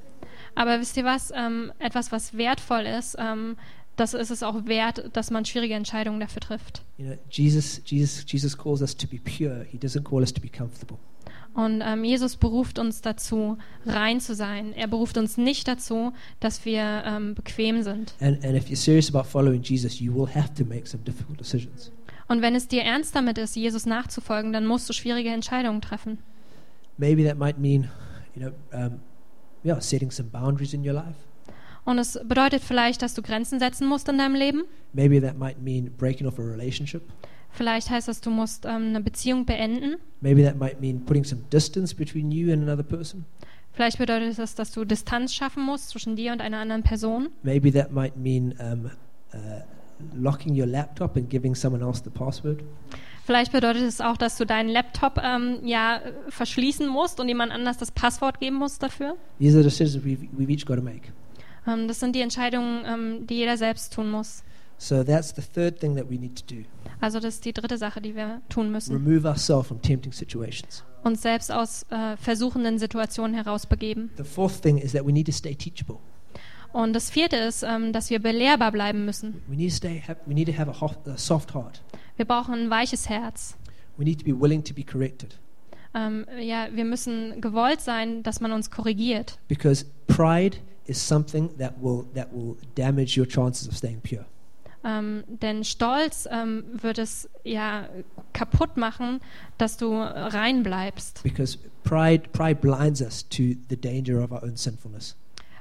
Aber wisst ihr was? Ähm, etwas, was wertvoll ist, ähm, das ist es auch wert, dass man schwierige Entscheidungen dafür trifft. You know, Jesus, Jesus, Jesus calls us to be pure. He doesn't call us to be comfortable. Und ähm, Jesus beruft uns dazu, rein zu sein. Er beruft uns nicht dazu, dass wir ähm, bequem sind. And, and if you're serious about following Jesus, you will have to make some difficult decisions. Und wenn es dir ernst damit ist, Jesus nachzufolgen, dann musst du schwierige Entscheidungen treffen. Maybe that might mean, you know, um, yeah, setting some boundaries in your life. Und es bedeutet vielleicht, dass du Grenzen setzen musst in deinem Leben. Maybe that might mean breaking off a relationship. Vielleicht heißt das, du musst ähm, eine Beziehung beenden. Maybe that might mean putting some distance between you and another person. Vielleicht bedeutet das, dass du Distanz schaffen musst zwischen dir und einer anderen Person. Maybe that might mean um, uh, locking your laptop and giving someone else the password. Vielleicht bedeutet es auch, dass du deinen Laptop ähm, ja verschließen musst und jemand anders das Passwort geben musst dafür. These are decisions we've, we've each got to make. Ähm, das sind die Entscheidungen, ähm, die jeder selbst tun muss. So that's the third thing that we need to do. Also das ist die dritte Sache, die wir tun müssen. Remove ourselves from tempting situations. Uns selbst aus äh, versuchenden Situationen herausbegeben. The fourth thing is that we need to stay teachable. Und das vierte ist, ähm, dass wir belehrbar bleiben müssen. We need to stay. Have, we need to have a, a soft heart. Wir brauchen ein weiches Herz. We need to be willing to be corrected Ähm, ja, wir müssen gewollt sein, dass man uns korrigiert. because pride is something that will that will damage your chances of staying pure. Ähm, denn Stolz ähm, wird es ja kaputt machen, dass du rein bleibst. Because pride pride blinds us to the danger of our own sinfulness.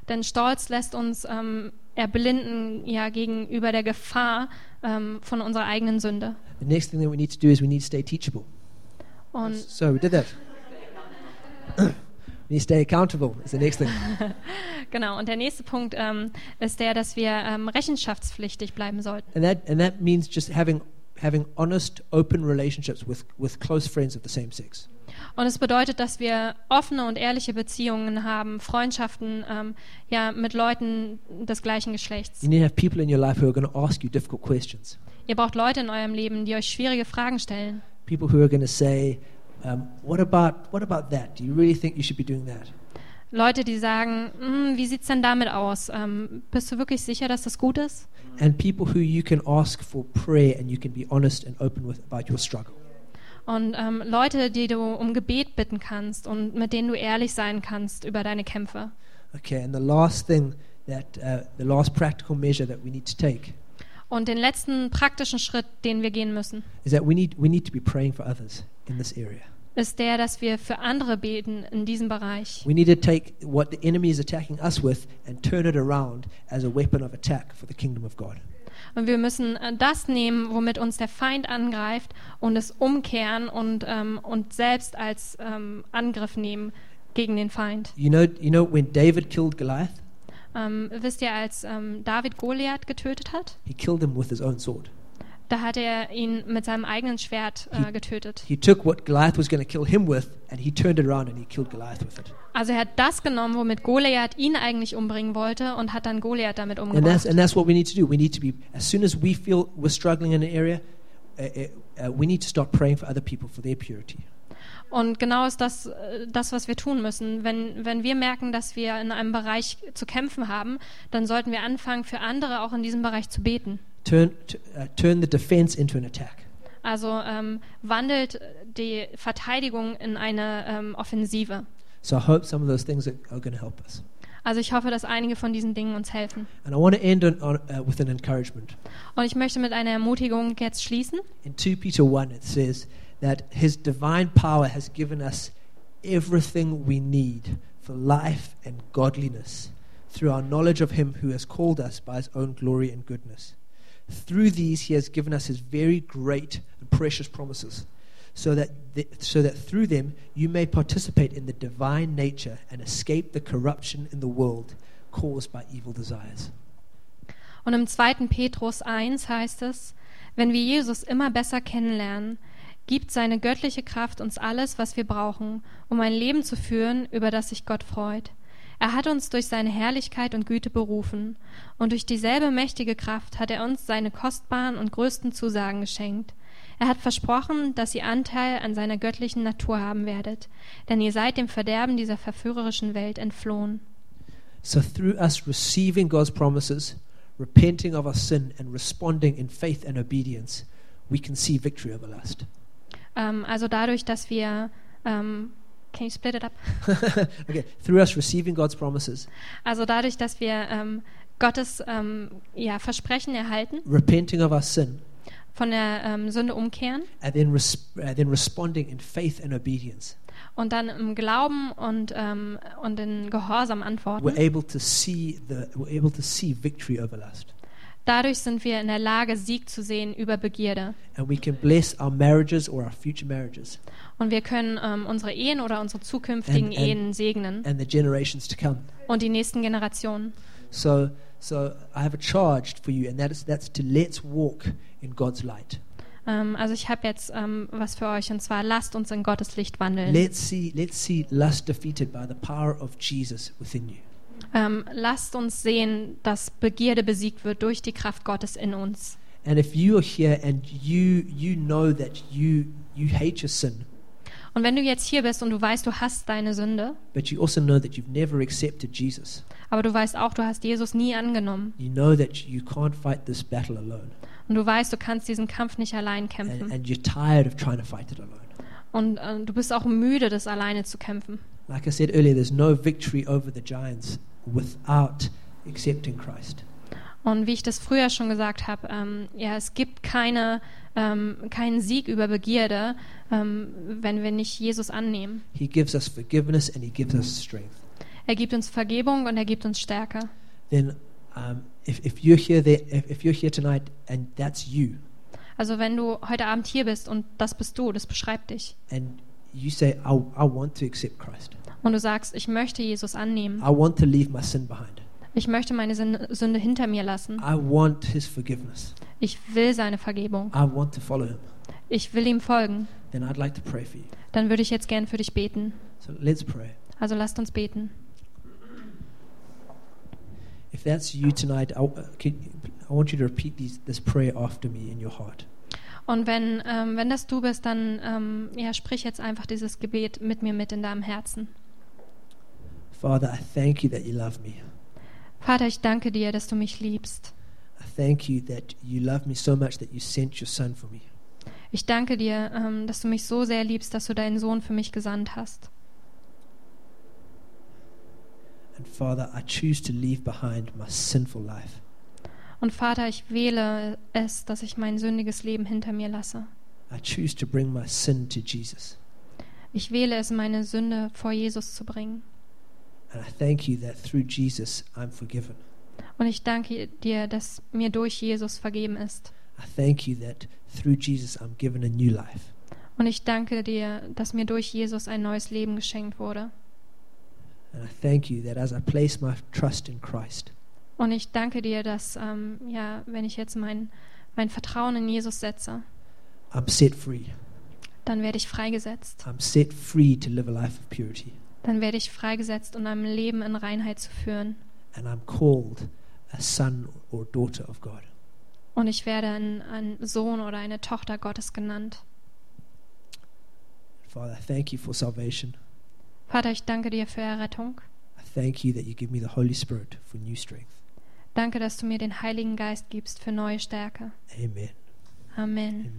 Denn Stolz lässt uns ähm, erblinden ja gegenüber der Gefahr ähm, von unserer eigenen Sünde. The next thing that we need to do is we need to stay teachable. Und So we did that. (clears throat) we stay accountable. Is the next thing. (laughs) genau. Und der nächste Punkt ähm, ist der, dass wir ähm, rechenschaftspflichtig bleiben sollten. And that and that means just having having honest, open relationships with, with close friends of the same sex. Und es bedeutet, dass wir offene und ehrliche Beziehungen haben, Freundschaften ähm, ja mit Leuten des gleichen Geschlechts. You need to have people in your life who are going to ask you difficult questions. Ihr braucht Leute in eurem Leben, die euch schwierige Fragen stellen. People who are going to say, um, "What about what about that? Do you really think you should be doing that?" Leute, die sagen, "Hm, wie sieht's denn damit aus? Ähm, bist du wirklich sicher, dass das gut ist? And people who you can ask for prayer and you can be honest and open with about your struggle. Und ähm, Leute, die du um Gebet bitten kannst und mit denen du ehrlich sein kannst über deine Kämpfe. Okay, and the last thing that uh, the last practical measure that we need to take Und den letzten praktischen Schritt, den wir gehen müssen, is that we need we need to be praying for others in this area. Ist der, dass wir für andere beten in diesem Bereich. We need to take what the enemy is attacking us with and turn it around as a weapon of attack for the kingdom of God. Und wir müssen äh, das nehmen, womit uns der Feind angreift und es umkehren und, ähm, und selbst als ähm, Angriff nehmen gegen den Feind. You know, you know when David killed Goliath, Ähm, wisst ihr, als ähm, David Goliath getötet hat, he killed him with his own sword. Da hat er ihn mit seinem eigenen Schwert äh, getötet. He took what Goliath was going to kill him with and he turned it around and he killed Goliath with it. Also er hat das genommen, womit Goliath ihn eigentlich umbringen wollte und hat dann Goliath damit And that's, umgebracht. and that's what we need to do. We need to be, as soon as we feel we're struggling in an area, uh, uh, uh, we need to start praying for other people for their purity. Und genau ist das, äh, das, was wir tun müssen. Wenn, wenn wir merken, dass wir in einem Bereich zu kämpfen haben, dann sollten wir anfangen, für andere auch in diesem Bereich zu beten. Turn, uh, turn the defense into an attack. Also ähm, wandelt die Verteidigung in eine ähm, Offensive. So I hope some of those things are, are going to help us. Also ich hoffe, dass einige von diesen Dingen uns helfen. And I want to end on, on, uh, with an encouragement. Und ich möchte mit einer Ermutigung jetzt schließen. In 2 Peter 1, it says that his divine power has given us everything we need for life and godliness through our knowledge of him who has called us by his own glory and goodness. Through these, he has given us his very great and precious promises, so that, th- so that through them you may participate in the divine nature and escape the corruption in the world caused by evil desires. Und im 2. Petrus 1 heißt es, wenn wir Jesus immer besser kennenlernen, gibt seine göttliche Kraft uns alles, was wir brauchen, um ein Leben zu führen, über das sich Gott freut. Er hat uns durch seine Herrlichkeit und Güte berufen, und durch dieselbe mächtige Kraft hat er uns seine kostbaren und größten Zusagen geschenkt. Er hat versprochen, dass ihr Anteil an seiner göttlichen Natur haben werdet, denn ihr seid dem Verderben dieser verführerischen Welt entflohen. So, through us receiving God's promises, repenting of our sin, and responding in faith and obedience, we can see victory over lust. Ähm, also dadurch, dass wir, ähm, can you split it up? (laughs) okay, through us receiving God's promises, Also dadurch, dass wir ähm, Gottes ähm, ja, Versprechen erhalten, repenting of our sin, von der ähm, Sünde umkehren. And then, res- uh, then responding in faith and obedience, und dann im Glauben und, ähm, und in Gehorsam antworten, we're able to see the we're able to see victory over lust, dadurch sind wir in der Lage, Sieg zu sehen über Begierde. and we can bless our marriages or our future marriages Und wir können ähm, unsere Ehen oder unsere zukünftigen And- and- Ehen segnen and the generations to come. und die nächsten Generationen. So, so I have a charge for you, and that is that's to let's walk in God's light. Ähm, also ich habe jetzt ähm, was für euch und zwar lasst uns in Gottes Licht wandeln. Let's see let's see lust defeated by the power of Jesus within you. Ähm, lasst uns sehen, dass Begierde besiegt wird durch die Kraft Gottes in uns. And if you are here and you you know that you you hate your sin, Und wenn du jetzt hier bist und du weißt, du hast deine Sünde, but you also know that you've never accepted Jesus, aber du weißt auch, du hast Jesus nie angenommen you know that you can't fight this battle alone, und du weißt, du kannst diesen Kampf nicht allein and, kämpfen and you're tired of trying to fight it alone. und äh, du bist auch müde, das alleine zu kämpfen. Like I said earlier, there's no victory over the giants without accepting Christ. Und wie ich das früher schon gesagt habe, ähm, ja, es gibt keine, ähm, keinen Sieg über Begierde, ähm, wenn wir nicht Jesus annehmen. He gives us forgiveness and he gives us strength. Er gibt uns Vergebung und er gibt uns Stärke. Then, um, if, if you're here, there, if, if you're here tonight and that's you, Also wenn du heute Abend hier bist und das bist du, das beschreibt dich. and you say, I, I want to accept Christ, Und du sagst, ich möchte Jesus annehmen. I want to leave my sin behind, Ich möchte meine Sünde hinter mir lassen. I want his forgiveness, Ich will seine Vergebung. I want to follow him, Ich will ihm folgen. then I'd like to pray for you. Dann würde ich jetzt gern für dich beten. So let's pray. Also lasst uns beten. If that's you tonight, I, uh, can, I want you to repeat these, this prayer after me in your heart. Und wenn, ähm, wenn das du bist, dann ähm, ja, sprich jetzt einfach dieses Gebet mit mir mit in deinem Herzen. Father, I thank you that you love me. Vater, ich danke dir, dass du mich liebst. I thank you that you love me so much that you sent your son for me. Ich danke dir, ähm, dass du mich so sehr liebst, dass du deinen Sohn für mich gesandt hast. And Father, I choose to leave behind my sinful life. Und Vater, ich wähle es, dass ich mein sündiges Leben hinter mir lasse. I choose to bring my sin to Jesus. Ich wähle es, meine Sünde vor Jesus zu bringen. Und ich danke dir, dass mir durch Jesus vergeben ist. I thank you that through Jesus I'm given a new life. Und ich danke dir, dass mir durch Jesus ein neues Leben geschenkt wurde. And I thank you that as I place my trust in Christ, Und ich danke dir, dass, ähm, ja, wenn ich jetzt mein, mein Vertrauen in Jesus setze, I'm set free. dann werde ich freigesetzt. I'm set free to live a life of purity. Dann werde ich freigesetzt, um ein Leben in Reinheit zu führen. And I'm called a son or daughter of God. Und ich werde ein, ein Sohn oder eine Tochter Gottes genannt. Father, thank you for salvation. Vater, ich danke dir für Errettung. I thank you that you give me the Holy Spirit for new strength. Danke, dass du mir den Heiligen Geist gibst für neue Stärke. Amen. Amen. Amen.